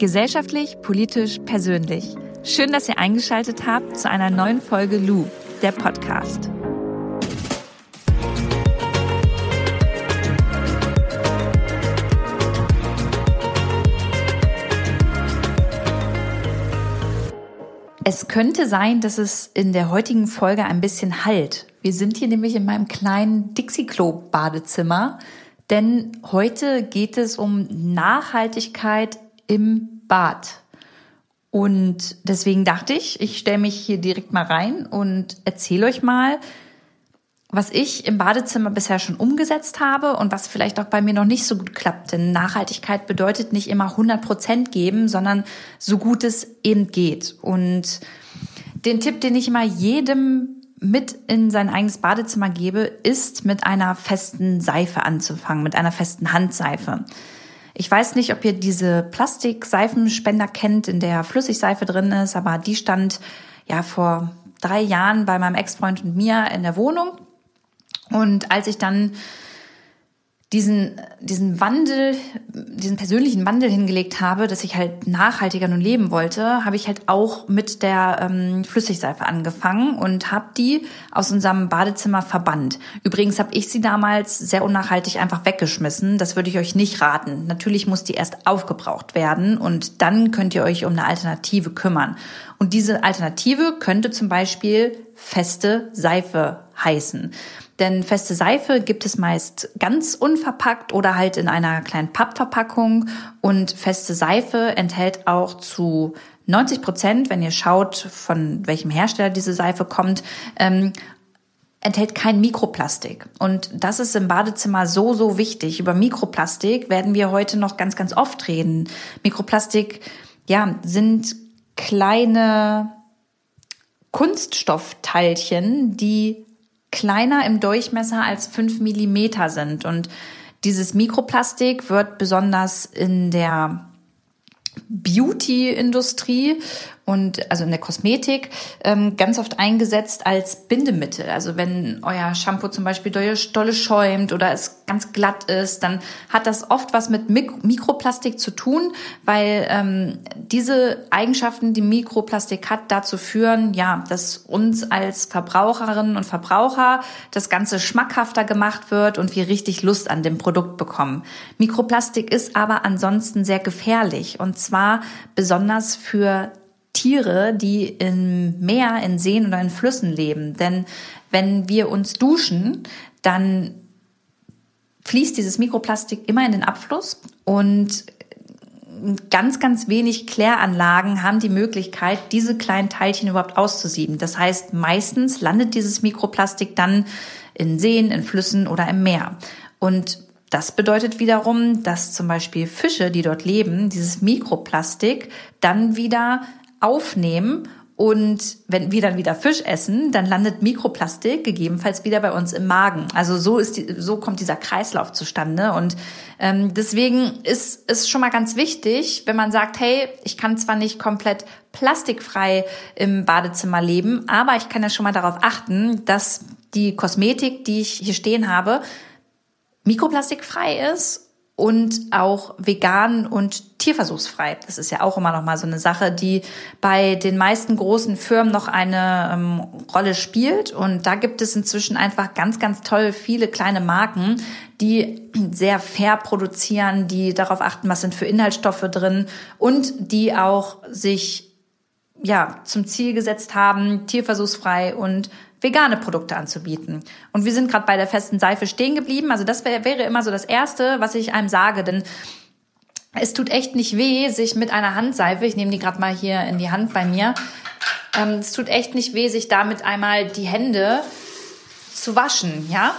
Gesellschaftlich, politisch, persönlich. Schön, dass ihr eingeschaltet habt zu einer neuen Folge Lou, der Podcast. Es könnte sein, dass es in der heutigen Folge ein bisschen halt. Wir sind hier nämlich in meinem kleinen Dixie-Klo-Badezimmer, denn heute geht es um Nachhaltigkeit im Bad. Und deswegen dachte ich, ich stelle mich hier direkt mal rein und erzähle euch mal, was ich im Badezimmer bisher schon umgesetzt habe und was vielleicht auch bei mir noch nicht so gut klappt. Denn Nachhaltigkeit bedeutet nicht immer 100 Prozent geben, sondern so gut es eben geht. Und den Tipp, den ich immer jedem mit in sein eigenes Badezimmer gebe, ist mit einer festen Seife anzufangen, mit einer festen Handseife. Ich weiß nicht, ob ihr diese Plastikseifenspender kennt, in der Flüssigseife drin ist, aber die stand ja vor drei Jahren bei meinem Ex-Freund und mir in der Wohnung. Und als ich dann diesen, diesen Wandel, diesen persönlichen Wandel hingelegt habe, dass ich halt nachhaltiger nun leben wollte, habe ich halt auch mit der ähm, Flüssigseife angefangen und habe die aus unserem Badezimmer verbannt. Übrigens habe ich sie damals sehr unnachhaltig einfach weggeschmissen. Das würde ich euch nicht raten. Natürlich muss die erst aufgebraucht werden und dann könnt ihr euch um eine Alternative kümmern. Und diese Alternative könnte zum Beispiel feste Seife heißen. Denn feste Seife gibt es meist ganz unverpackt oder halt in einer kleinen Pappverpackung. Und feste Seife enthält auch zu 90 Prozent, wenn ihr schaut, von welchem Hersteller diese Seife kommt, ähm, enthält kein Mikroplastik. Und das ist im Badezimmer so, so wichtig. Über Mikroplastik werden wir heute noch ganz, ganz oft reden. Mikroplastik, ja, sind kleine Kunststoffteilchen, die kleiner im Durchmesser als fünf Millimeter sind. Und dieses Mikroplastik wird besonders in der Beauty-Industrie und also in der Kosmetik ähm, ganz oft eingesetzt als Bindemittel. Also wenn euer Shampoo zum Beispiel dolle schäumt oder es ganz glatt ist, dann hat das oft was mit Mik Mikroplastik zu tun, weil ähm, diese Eigenschaften, die Mikroplastik hat, dazu führen, ja, dass uns als Verbraucherinnen und Verbraucher das Ganze schmackhafter gemacht wird und wir richtig Lust an dem Produkt bekommen. Mikroplastik ist aber ansonsten sehr gefährlich und zwar besonders für Tiere, die im Meer, in Seen oder in Flüssen leben. Denn wenn wir uns duschen, dann fließt dieses Mikroplastik immer in den Abfluss und ganz, ganz wenig Kläranlagen haben die Möglichkeit, diese kleinen Teilchen überhaupt auszusieben. Das heißt, meistens landet dieses Mikroplastik dann in Seen, in Flüssen oder im Meer. Und das bedeutet wiederum, dass zum Beispiel Fische, die dort leben, dieses Mikroplastik dann wieder aufnehmen und wenn wir dann wieder Fisch essen, dann landet Mikroplastik gegebenenfalls wieder bei uns im Magen. Also so ist die, so kommt dieser Kreislauf zustande. Und ähm, deswegen ist es schon mal ganz wichtig, wenn man sagt, hey, ich kann zwar nicht komplett plastikfrei im Badezimmer leben, aber ich kann ja schon mal darauf achten, dass die Kosmetik, die ich hier stehen habe, mikroplastikfrei ist und auch vegan und tierversuchsfrei. Das ist ja auch immer noch mal so eine Sache, die bei den meisten großen Firmen noch eine ähm, Rolle spielt. Und da gibt es inzwischen einfach ganz, ganz toll viele kleine Marken, die sehr fair produzieren, die darauf achten, was sind für Inhaltsstoffe drin und die auch sich ja zum Ziel gesetzt haben, tierversuchsfrei und vegane Produkte anzubieten. Und wir sind gerade bei der festen Seife stehen geblieben. Also das wär, wäre immer so das Erste, was ich einem sage. Denn es tut echt nicht weh, sich mit einer Handseife, ich nehme die gerade mal hier in die Hand bei mir, ähm, es tut echt nicht weh, sich damit einmal die Hände zu waschen, ja.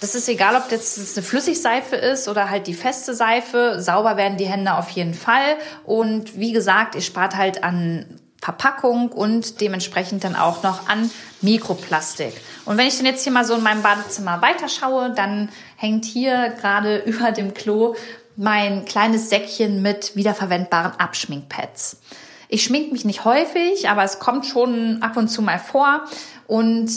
Das ist egal, ob das eine Flüssigseife ist oder halt die feste Seife. Sauber werden die Hände auf jeden Fall. Und wie gesagt, ihr spart halt an Verpackung und dementsprechend dann auch noch an Mikroplastik. Und wenn ich dann jetzt hier mal so in meinem Badezimmer weiterschaue, dann hängt hier gerade über dem Klo mein kleines Säckchen mit wiederverwendbaren Abschminkpads. Ich schmink mich nicht häufig, aber es kommt schon ab und zu mal vor. Und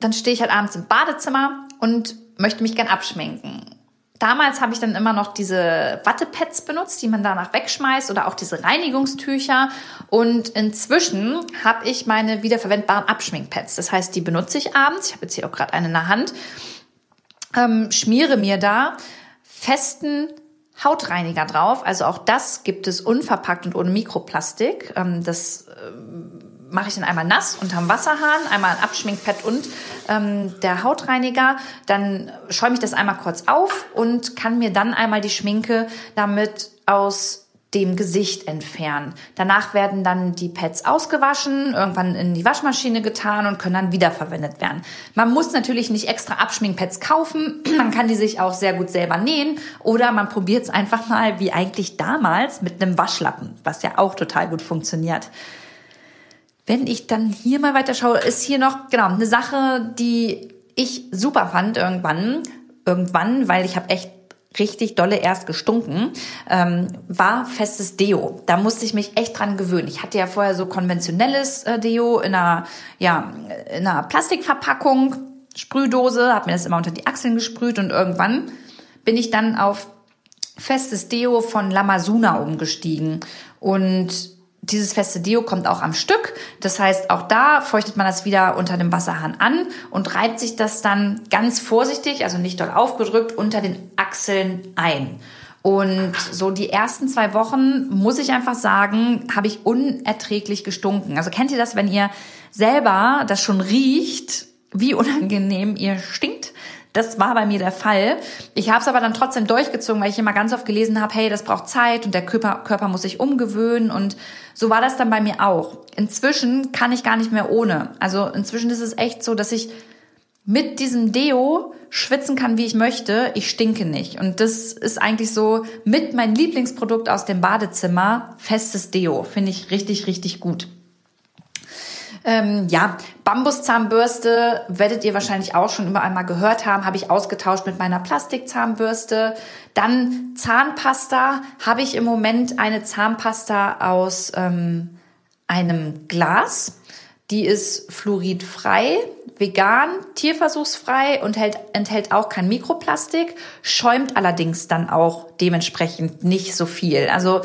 dann stehe ich halt abends im Badezimmer und möchte mich gern abschminken. Damals habe ich dann immer noch diese Wattepads benutzt, die man danach wegschmeißt oder auch diese Reinigungstücher. Und inzwischen habe ich meine wiederverwendbaren Abschminkpads. Das heißt, die benutze ich abends. Ich habe jetzt hier auch gerade eine in der Hand. Ähm, schmiere mir da festen Hautreiniger drauf. Also auch das gibt es unverpackt und ohne Mikroplastik. Ähm, das ähm, mache ich dann einmal nass unterm Wasserhahn, einmal ein Abschminkpad und ähm, der Hautreiniger. Dann schäume ich das einmal kurz auf und kann mir dann einmal die Schminke damit aus dem Gesicht entfernen. Danach werden dann die Pads ausgewaschen, irgendwann in die Waschmaschine getan und können dann wiederverwendet werden. Man muss natürlich nicht extra Abschminkpads kaufen. Man kann die sich auch sehr gut selber nähen oder man probiert es einfach mal wie eigentlich damals mit einem Waschlappen, was ja auch total gut funktioniert. Wenn ich dann hier mal weiter schaue, ist hier noch genau eine Sache, die ich super fand irgendwann, irgendwann, weil ich habe echt richtig dolle erst gestunken, ähm, war festes Deo. Da musste ich mich echt dran gewöhnen. Ich hatte ja vorher so konventionelles äh, Deo in einer, ja, in einer Plastikverpackung, Sprühdose, habe mir das immer unter die Achseln gesprüht und irgendwann bin ich dann auf festes Deo von Lamazuna umgestiegen und dieses feste Deo kommt auch am Stück. Das heißt, auch da feuchtet man das wieder unter dem Wasserhahn an und reibt sich das dann ganz vorsichtig, also nicht doll aufgedrückt, unter den Achseln ein. Und so die ersten zwei Wochen, muss ich einfach sagen, habe ich unerträglich gestunken. Also kennt ihr das, wenn ihr selber das schon riecht, wie unangenehm ihr stinkt? Das war bei mir der Fall. Ich habe es aber dann trotzdem durchgezogen, weil ich immer ganz oft gelesen habe, hey, das braucht Zeit und der Körper, Körper muss sich umgewöhnen. Und so war das dann bei mir auch. Inzwischen kann ich gar nicht mehr ohne. Also inzwischen ist es echt so, dass ich mit diesem Deo schwitzen kann, wie ich möchte. Ich stinke nicht. Und das ist eigentlich so mit mein Lieblingsprodukt aus dem Badezimmer. Festes Deo. Finde ich richtig, richtig gut. Ähm, ja, Bambuszahnbürste werdet ihr wahrscheinlich auch schon immer einmal gehört haben, habe ich ausgetauscht mit meiner Plastikzahnbürste. Dann Zahnpasta habe ich im Moment eine Zahnpasta aus ähm, einem Glas. Die ist fluoridfrei, vegan, tierversuchsfrei und hält, enthält auch kein Mikroplastik, schäumt allerdings dann auch dementsprechend nicht so viel. Also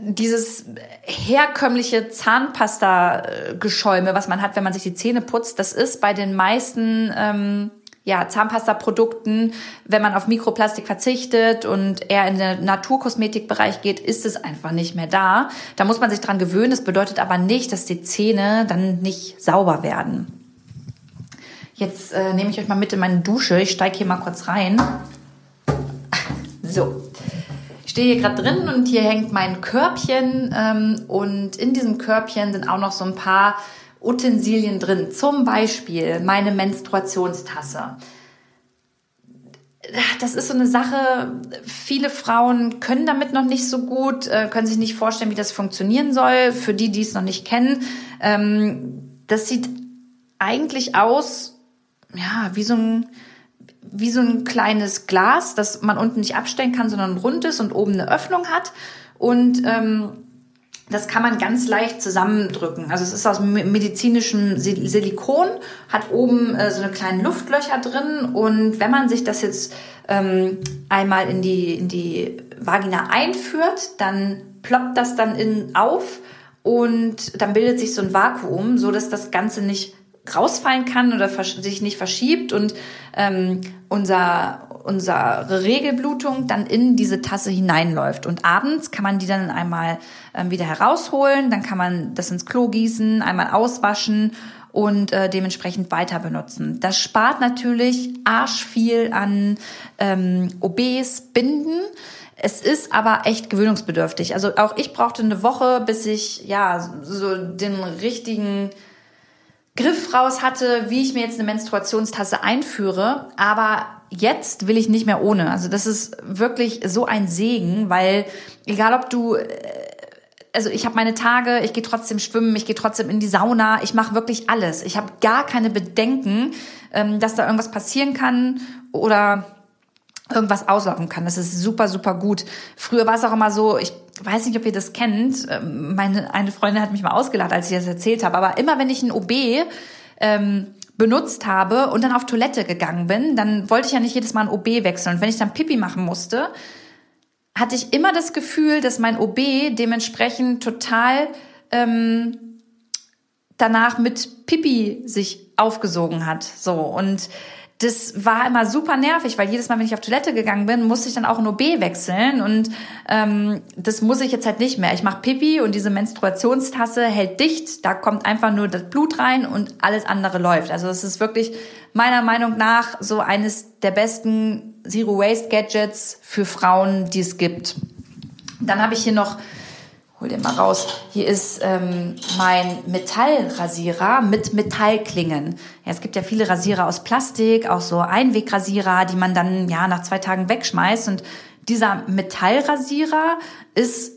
dieses herkömmliche Zahnpasta-Geschäume, was man hat, wenn man sich die Zähne putzt, das ist bei den meisten ähm, ja, Zahnpasta-Produkten, wenn man auf Mikroplastik verzichtet und eher in den Naturkosmetikbereich geht, ist es einfach nicht mehr da. Da muss man sich dran gewöhnen. Das bedeutet aber nicht, dass die Zähne dann nicht sauber werden. Jetzt äh, nehme ich euch mal mit in meine Dusche. Ich steige hier mal kurz rein. So, stehe gerade drin und hier hängt mein Körbchen ähm, und in diesem Körbchen sind auch noch so ein paar Utensilien drin. Zum Beispiel meine Menstruationstasse. Das ist so eine Sache, viele Frauen können damit noch nicht so gut, äh, können sich nicht vorstellen, wie das funktionieren soll. Für die, die es noch nicht kennen, ähm, das sieht eigentlich aus, ja, wie so ein wie so ein kleines Glas, das man unten nicht abstellen kann, sondern rund ist und oben eine Öffnung hat. Und ähm, das kann man ganz leicht zusammendrücken. Also es ist aus medizinischem Silikon, hat oben äh, so eine kleinen Luftlöcher drin und wenn man sich das jetzt ähm, einmal in die, in die Vagina einführt, dann ploppt das dann innen auf und dann bildet sich so ein Vakuum, so dass das Ganze nicht rausfallen kann oder sich nicht verschiebt und ähm, unser, unsere Regelblutung dann in diese Tasse hineinläuft. Und abends kann man die dann einmal ähm, wieder herausholen, dann kann man das ins Klo gießen, einmal auswaschen und äh, dementsprechend weiter benutzen. Das spart natürlich arsch viel an ähm, OBs, Binden. Es ist aber echt gewöhnungsbedürftig. Also auch ich brauchte eine Woche, bis ich ja so den richtigen Griff raus hatte, wie ich mir jetzt eine Menstruationstasse einführe. Aber jetzt will ich nicht mehr ohne. Also das ist wirklich so ein Segen, weil egal ob du äh, also ich habe meine Tage, ich gehe trotzdem schwimmen, ich gehe trotzdem in die Sauna, ich mache wirklich alles. Ich habe gar keine Bedenken, ähm, dass da irgendwas passieren kann oder irgendwas auslaufen kann. Das ist super, super gut. Früher war es auch immer so, ich weiß nicht, ob ihr das kennt. Ähm, meine eine Freundin hat mich mal ausgelacht, als ich das erzählt habe. Aber immer wenn ich ein OB ähm, benutzt habe und dann auf Toilette gegangen bin, dann wollte ich ja nicht jedes Mal ein OB wechseln. Und wenn ich dann Pipi machen musste, hatte ich immer das Gefühl, dass mein OB dementsprechend total ähm, danach mit Pipi sich aufgesogen hat. So und das war immer super nervig, weil jedes Mal, wenn ich auf Toilette gegangen bin, musste ich dann auch ein OB wechseln und ähm, das muss ich jetzt halt nicht mehr. Ich mache Pipi und diese Menstruationstasse hält dicht, da kommt einfach nur das Blut rein und alles andere läuft. Also es ist wirklich meiner Meinung nach so eines der besten Zero Waste Gadgets für Frauen, die es gibt. Dann habe ich hier noch hol den mal raus. Hier ist ähm, mein Metallrasierer mit Metallklingen. Ja, es gibt ja viele Rasierer aus Plastik, auch so Einwegrasierer, die man dann ja nach zwei Tagen wegschmeißt. Und dieser Metallrasierer ist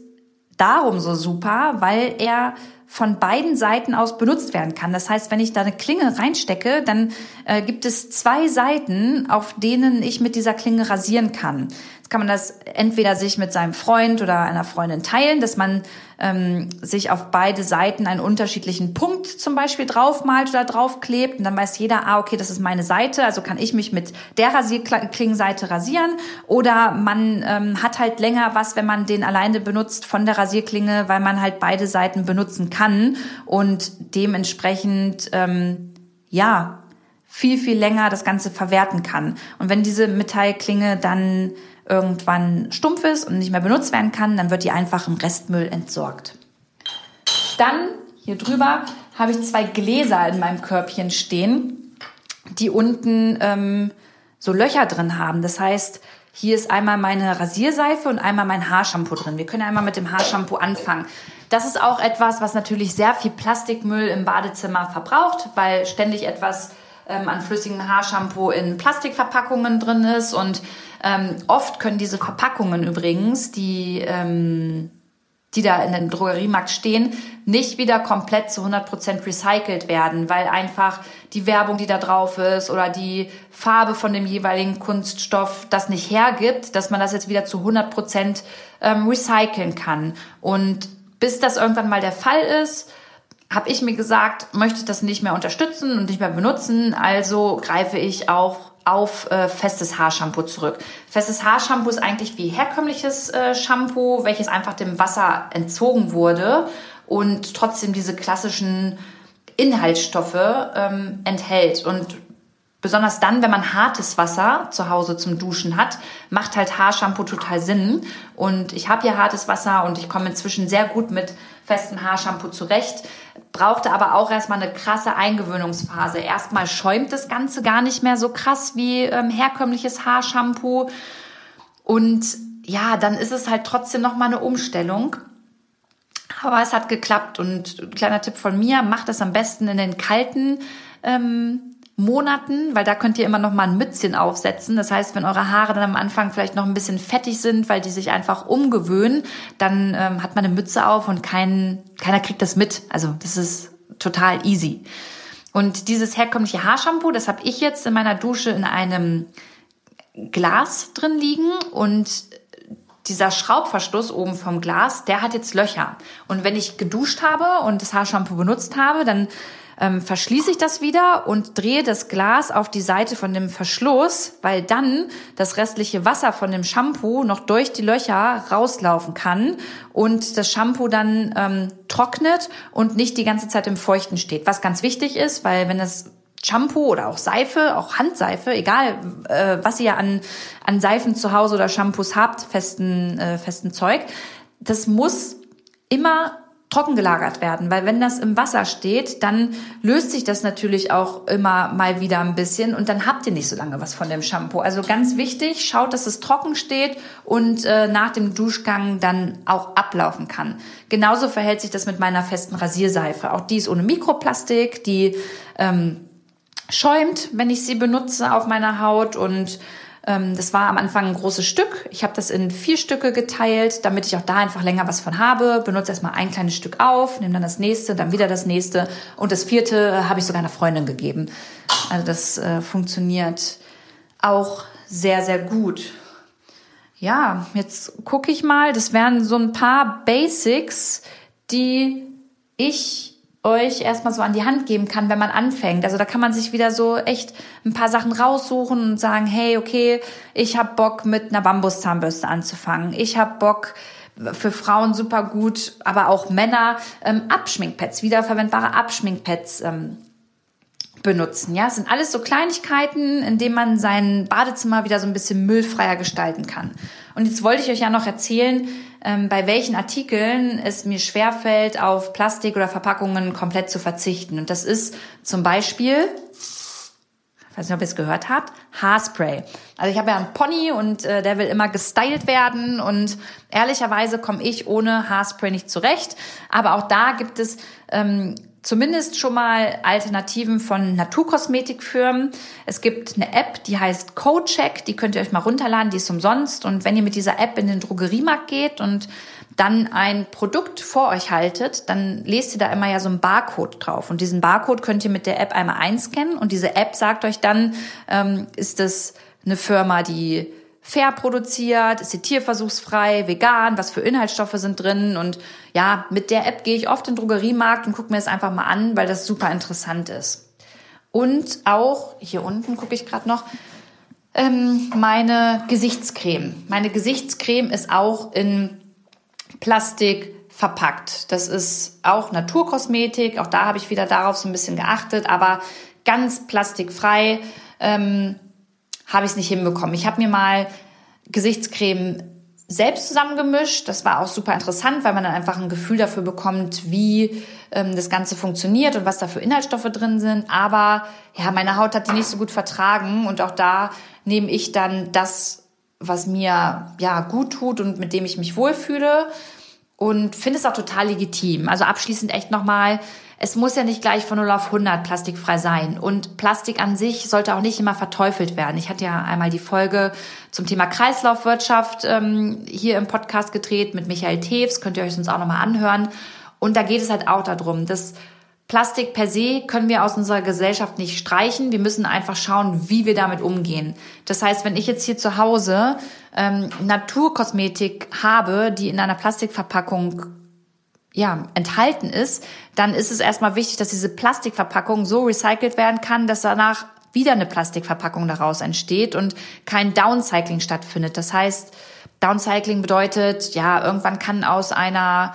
darum so super, weil er von beiden Seiten aus benutzt werden kann. Das heißt, wenn ich da eine Klinge reinstecke, dann äh, gibt es zwei Seiten, auf denen ich mit dieser Klinge rasieren kann kann man das entweder sich mit seinem Freund oder einer Freundin teilen, dass man ähm, sich auf beide Seiten einen unterschiedlichen Punkt zum Beispiel draufmalt oder draufklebt. Und dann weiß jeder, ah, okay, das ist meine Seite, also kann ich mich mit der Rasierklingenseite rasieren. Oder man ähm, hat halt länger was, wenn man den alleine benutzt von der Rasierklinge, weil man halt beide Seiten benutzen kann. Und dementsprechend, ähm, ja, viel, viel länger das Ganze verwerten kann. Und wenn diese Metallklinge dann irgendwann stumpf ist und nicht mehr benutzt werden kann, dann wird die einfach im Restmüll entsorgt. Dann hier drüber habe ich zwei Gläser in meinem Körbchen stehen, die unten ähm, so Löcher drin haben. Das heißt, hier ist einmal meine Rasierseife und einmal mein Haarshampoo drin. Wir können einmal mit dem Haarshampoo anfangen. Das ist auch etwas, was natürlich sehr viel Plastikmüll im Badezimmer verbraucht, weil ständig etwas ähm, an flüssigem Haarshampoo in Plastikverpackungen drin ist und ähm, oft können diese Verpackungen übrigens, die, ähm, die da in dem Drogeriemarkt stehen, nicht wieder komplett zu 100% recycelt werden, weil einfach die Werbung, die da drauf ist oder die Farbe von dem jeweiligen Kunststoff das nicht hergibt, dass man das jetzt wieder zu 100% ähm, recyceln kann. Und bis das irgendwann mal der Fall ist, habe ich mir gesagt, möchte ich das nicht mehr unterstützen und nicht mehr benutzen, also greife ich auch auf äh, festes Haarshampoo zurück. Festes Haarshampoo ist eigentlich wie herkömmliches äh, Shampoo, welches einfach dem Wasser entzogen wurde und trotzdem diese klassischen Inhaltsstoffe ähm, enthält. Und besonders dann, wenn man hartes Wasser zu Hause zum Duschen hat, macht halt Haarshampoo total Sinn. Und ich habe hier hartes Wasser und ich komme inzwischen sehr gut mit festem Haarshampoo zurecht brauchte aber auch erstmal eine krasse Eingewöhnungsphase. Erstmal schäumt das Ganze gar nicht mehr so krass wie ähm, herkömmliches Haarshampoo. Und ja, dann ist es halt trotzdem nochmal eine Umstellung. Aber es hat geklappt und kleiner Tipp von mir, macht es am besten in den kalten ähm, Monaten, weil da könnt ihr immer noch mal ein Mützchen aufsetzen. Das heißt, wenn eure Haare dann am Anfang vielleicht noch ein bisschen fettig sind, weil die sich einfach umgewöhnen, dann ähm, hat man eine Mütze auf und kein, keiner kriegt das mit. Also das ist total easy. Und dieses herkömmliche Haarshampoo, das habe ich jetzt in meiner Dusche in einem Glas drin liegen und dieser Schraubverschluss oben vom Glas, der hat jetzt Löcher. Und wenn ich geduscht habe und das Haarshampoo benutzt habe, dann ähm, verschließe ich das wieder und drehe das Glas auf die Seite von dem Verschluss, weil dann das restliche Wasser von dem Shampoo noch durch die Löcher rauslaufen kann und das Shampoo dann ähm, trocknet und nicht die ganze Zeit im Feuchten steht. Was ganz wichtig ist, weil wenn das Shampoo oder auch Seife, auch Handseife, egal äh, was ihr an, an Seifen zu Hause oder Shampoos habt, festen, äh, festen Zeug, das muss immer trocken gelagert werden, weil wenn das im Wasser steht, dann löst sich das natürlich auch immer mal wieder ein bisschen und dann habt ihr nicht so lange was von dem Shampoo. Also ganz wichtig, schaut, dass es trocken steht und äh, nach dem Duschgang dann auch ablaufen kann. Genauso verhält sich das mit meiner festen Rasierseife. Auch die ist ohne Mikroplastik, die ähm, schäumt, wenn ich sie benutze auf meiner Haut und das war am Anfang ein großes Stück. Ich habe das in vier Stücke geteilt, damit ich auch da einfach länger was von habe. Benutze erstmal ein kleines Stück auf, nehme dann das nächste, dann wieder das nächste und das vierte äh, habe ich sogar einer Freundin gegeben. Also das äh, funktioniert auch sehr, sehr gut. Ja, jetzt gucke ich mal. Das wären so ein paar Basics, die ich euch erstmal so an die Hand geben kann, wenn man anfängt. Also da kann man sich wieder so echt ein paar Sachen raussuchen und sagen, hey, okay, ich habe Bock mit einer Bambuszahnbürste anzufangen. Ich habe Bock für Frauen super gut, aber auch Männer ähm, Abschminkpads, wiederverwendbare Abschminkpads ähm, benutzen. Ja, es sind alles so Kleinigkeiten, in denen man sein Badezimmer wieder so ein bisschen müllfreier gestalten kann. Und jetzt wollte ich euch ja noch erzählen, ähm, bei welchen Artikeln es mir schwerfällt, auf Plastik oder Verpackungen komplett zu verzichten. Und das ist zum Beispiel, ich weiß nicht, ob ihr es gehört habt, Haarspray. Also ich habe ja einen Pony und äh, der will immer gestylt werden und ehrlicherweise komme ich ohne Haarspray nicht zurecht. Aber auch da gibt es ähm, zumindest schon mal Alternativen von Naturkosmetikfirmen. Es gibt eine App, die heißt CodeCheck, die könnt ihr euch mal runterladen, die ist umsonst. Und wenn ihr mit dieser App in den Drogeriemarkt geht und dann ein Produkt vor euch haltet, dann lest ihr da immer ja so einen Barcode drauf. Und diesen Barcode könnt ihr mit der App einmal einscannen und diese App sagt euch dann, ähm, ist das eine Firma, die fair produziert, ist sie tierversuchsfrei, vegan, was für Inhaltsstoffe sind drin. Und ja, mit der App gehe ich oft in den Drogeriemarkt und gucke mir das einfach mal an, weil das super interessant ist. Und auch, hier unten gucke ich gerade noch, ähm, meine Gesichtscreme. Meine Gesichtscreme ist auch in Plastik verpackt. Das ist auch Naturkosmetik. Auch da habe ich wieder darauf so ein bisschen geachtet, aber ganz plastikfrei. Ähm, habe ich es nicht hinbekommen. Ich habe mir mal Gesichtscreme selbst zusammengemischt. Das war auch super interessant, weil man dann einfach ein Gefühl dafür bekommt, wie ähm, das Ganze funktioniert und was da für Inhaltsstoffe drin sind. Aber ja, meine Haut hat die nicht so gut vertragen und auch da nehme ich dann das, was mir ja gut tut und mit dem ich mich wohlfühle und finde es auch total legitim. Also abschließend echt nochmal, es muss ja nicht gleich von 0 auf 100 plastikfrei sein. Und Plastik an sich sollte auch nicht immer verteufelt werden. Ich hatte ja einmal die Folge zum Thema Kreislaufwirtschaft ähm, hier im Podcast gedreht mit Michael Tews. Könnt ihr euch sonst auch nochmal anhören. Und da geht es halt auch darum, dass Plastik per se können wir aus unserer Gesellschaft nicht streichen. Wir müssen einfach schauen, wie wir damit umgehen. Das heißt, wenn ich jetzt hier zu Hause ähm, Naturkosmetik habe, die in einer Plastikverpackung ja, enthalten ist, dann ist es erstmal wichtig, dass diese Plastikverpackung so recycelt werden kann, dass danach wieder eine Plastikverpackung daraus entsteht und kein Downcycling stattfindet. Das heißt, Downcycling bedeutet, ja, irgendwann kann aus einer,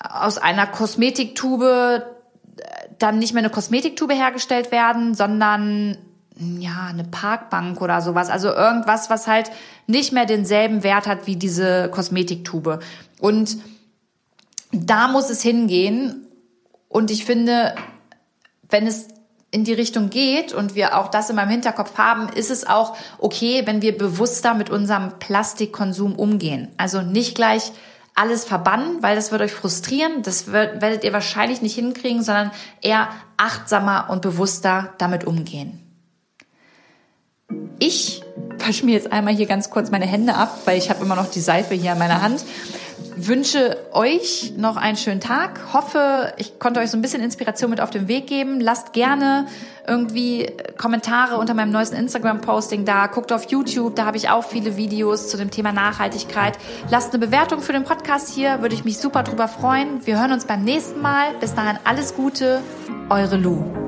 aus einer Kosmetiktube dann nicht mehr eine Kosmetiktube hergestellt werden, sondern ja, eine Parkbank oder sowas. Also irgendwas, was halt nicht mehr denselben Wert hat wie diese Kosmetiktube. Und da muss es hingehen. Und ich finde, wenn es in die Richtung geht und wir auch das in meinem Hinterkopf haben, ist es auch okay, wenn wir bewusster mit unserem Plastikkonsum umgehen. Also nicht gleich alles verbannen, weil das wird euch frustrieren. Das wird, werdet ihr wahrscheinlich nicht hinkriegen, sondern eher achtsamer und bewusster damit umgehen. Ich wasche mir jetzt einmal hier ganz kurz meine Hände ab, weil ich habe immer noch die Seife hier in meiner Hand wünsche euch noch einen schönen Tag. Hoffe, ich konnte euch so ein bisschen Inspiration mit auf den Weg geben. Lasst gerne irgendwie Kommentare unter meinem neuesten Instagram-Posting da. Guckt auf YouTube, da habe ich auch viele Videos zu dem Thema Nachhaltigkeit. Lasst eine Bewertung für den Podcast hier, würde ich mich super drüber freuen. Wir hören uns beim nächsten Mal. Bis dahin alles Gute, eure Lu.